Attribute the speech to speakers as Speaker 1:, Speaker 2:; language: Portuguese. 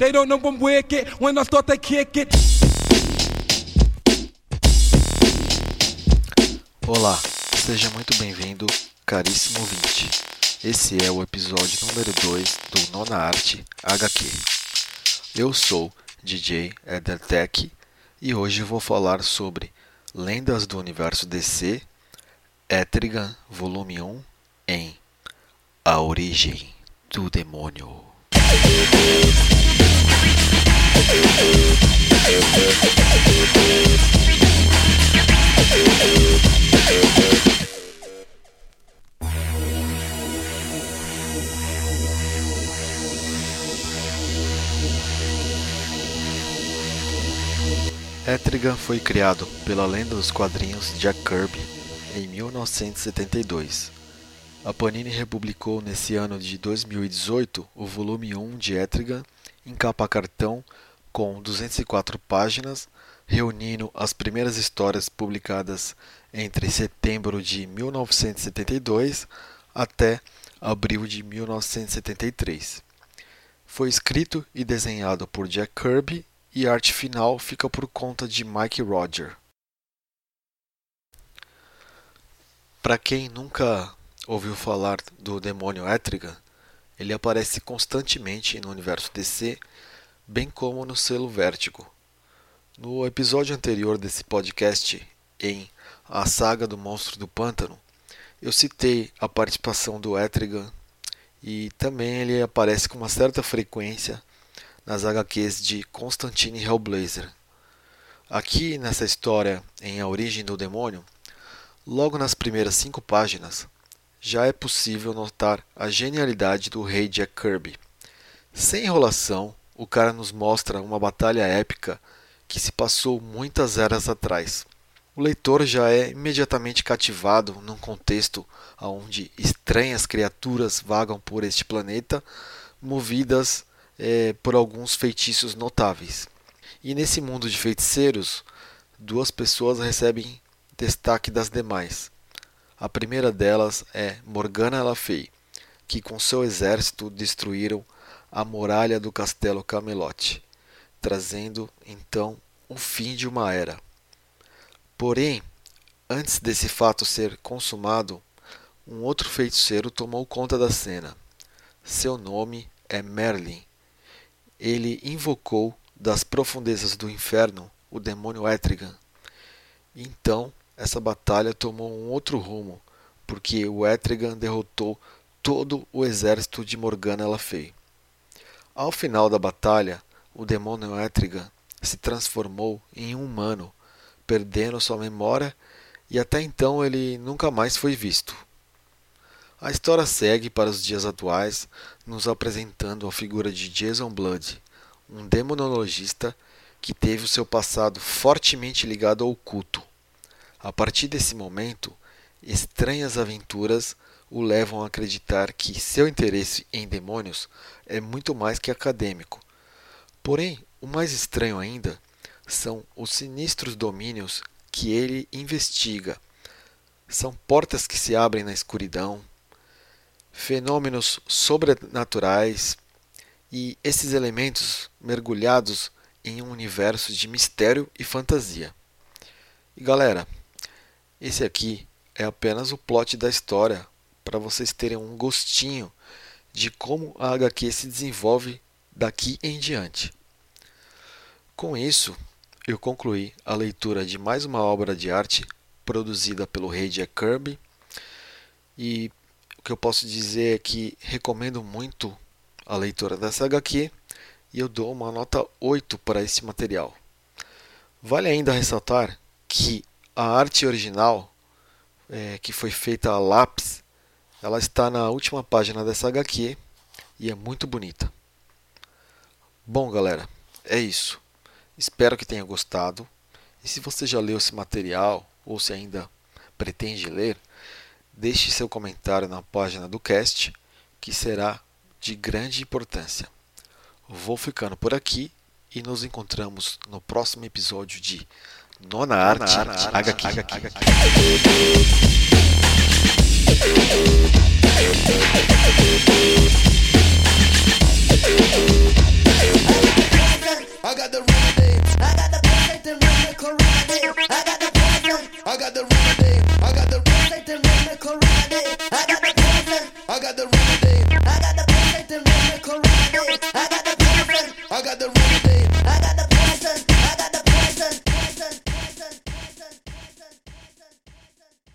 Speaker 1: They don't know I'm wicked when I start to kick it.
Speaker 2: Olá, seja muito bem-vindo, caríssimo ouvinte. Esse é o episódio número 2 do Nona Arte HQ. Eu sou DJ Edertech e hoje vou falar sobre Lendas do Universo DC, Etrigan, volume 1, em A Origem do Demônio. Etrigan foi criado pela lenda dos quadrinhos Jack Kirby em 1972. A Panini republicou nesse ano de 2018 o volume 1 de Etrigan em capa cartão com 204 páginas, reunindo as primeiras histórias publicadas entre setembro de 1972 até abril de 1973. Foi escrito e desenhado por Jack Kirby e a arte final fica por conta de Mike Roger. Para quem nunca ouviu falar do demônio Etrigan, ele aparece constantemente no universo DC, bem como no selo Vértigo. No episódio anterior desse podcast, em A Saga do Monstro do Pântano, eu citei a participação do Etrigan e também ele aparece com uma certa frequência nas HQs de Constantine Hellblazer. Aqui nessa história, em A Origem do Demônio, logo nas primeiras cinco páginas, já é possível notar a genialidade do rei Jack Kirby. Sem enrolação, o cara nos mostra uma batalha épica que se passou muitas eras atrás. O leitor já é imediatamente cativado num contexto onde estranhas criaturas vagam por este planeta, movidas é, por alguns feitiços notáveis. E nesse mundo de feiticeiros, duas pessoas recebem destaque das demais. A primeira delas é Morgana Le Fay, que com seu exército destruíram a muralha do castelo Camelot, trazendo então o fim de uma era. Porém, antes desse fato ser consumado, um outro feiticeiro tomou conta da cena. Seu nome é Merlin, ele invocou das profundezas do inferno o demônio Etrigan. Então, essa batalha tomou um outro rumo, porque o Etrigan derrotou todo o exército de Morgana Fay. Ao final da batalha, o demônio Etrigan se transformou em um humano, perdendo sua memória e até então ele nunca mais foi visto. A história segue para os dias atuais, nos apresentando a figura de Jason Blood, um demonologista que teve o seu passado fortemente ligado ao culto. A partir desse momento, estranhas aventuras o levam a acreditar que seu interesse em demônios é muito mais que acadêmico. Porém, o mais estranho ainda são os sinistros domínios que ele investiga. São portas que se abrem na escuridão, fenômenos sobrenaturais e esses elementos mergulhados em um universo de mistério e fantasia. E galera, esse aqui é apenas o plot da história para vocês terem um gostinho de como a HQ se desenvolve daqui em diante. Com isso, eu concluí a leitura de mais uma obra de arte produzida pelo rei Jack Kirby e que eu posso dizer é que recomendo muito a leitura dessa HQ e eu dou uma nota 8 para esse material. Vale ainda ressaltar que a arte original, é, que foi feita a lápis, ela está na última página dessa HQ e é muito bonita. Bom, galera, é isso. Espero que tenha gostado. E se você já leu esse material ou se ainda pretende ler, deixe seu comentário na página do cast, que será de grande importância. Vou ficando por aqui e nos encontramos no próximo episódio de Nona Arte, Nona Arte HQ. HQ. HQ.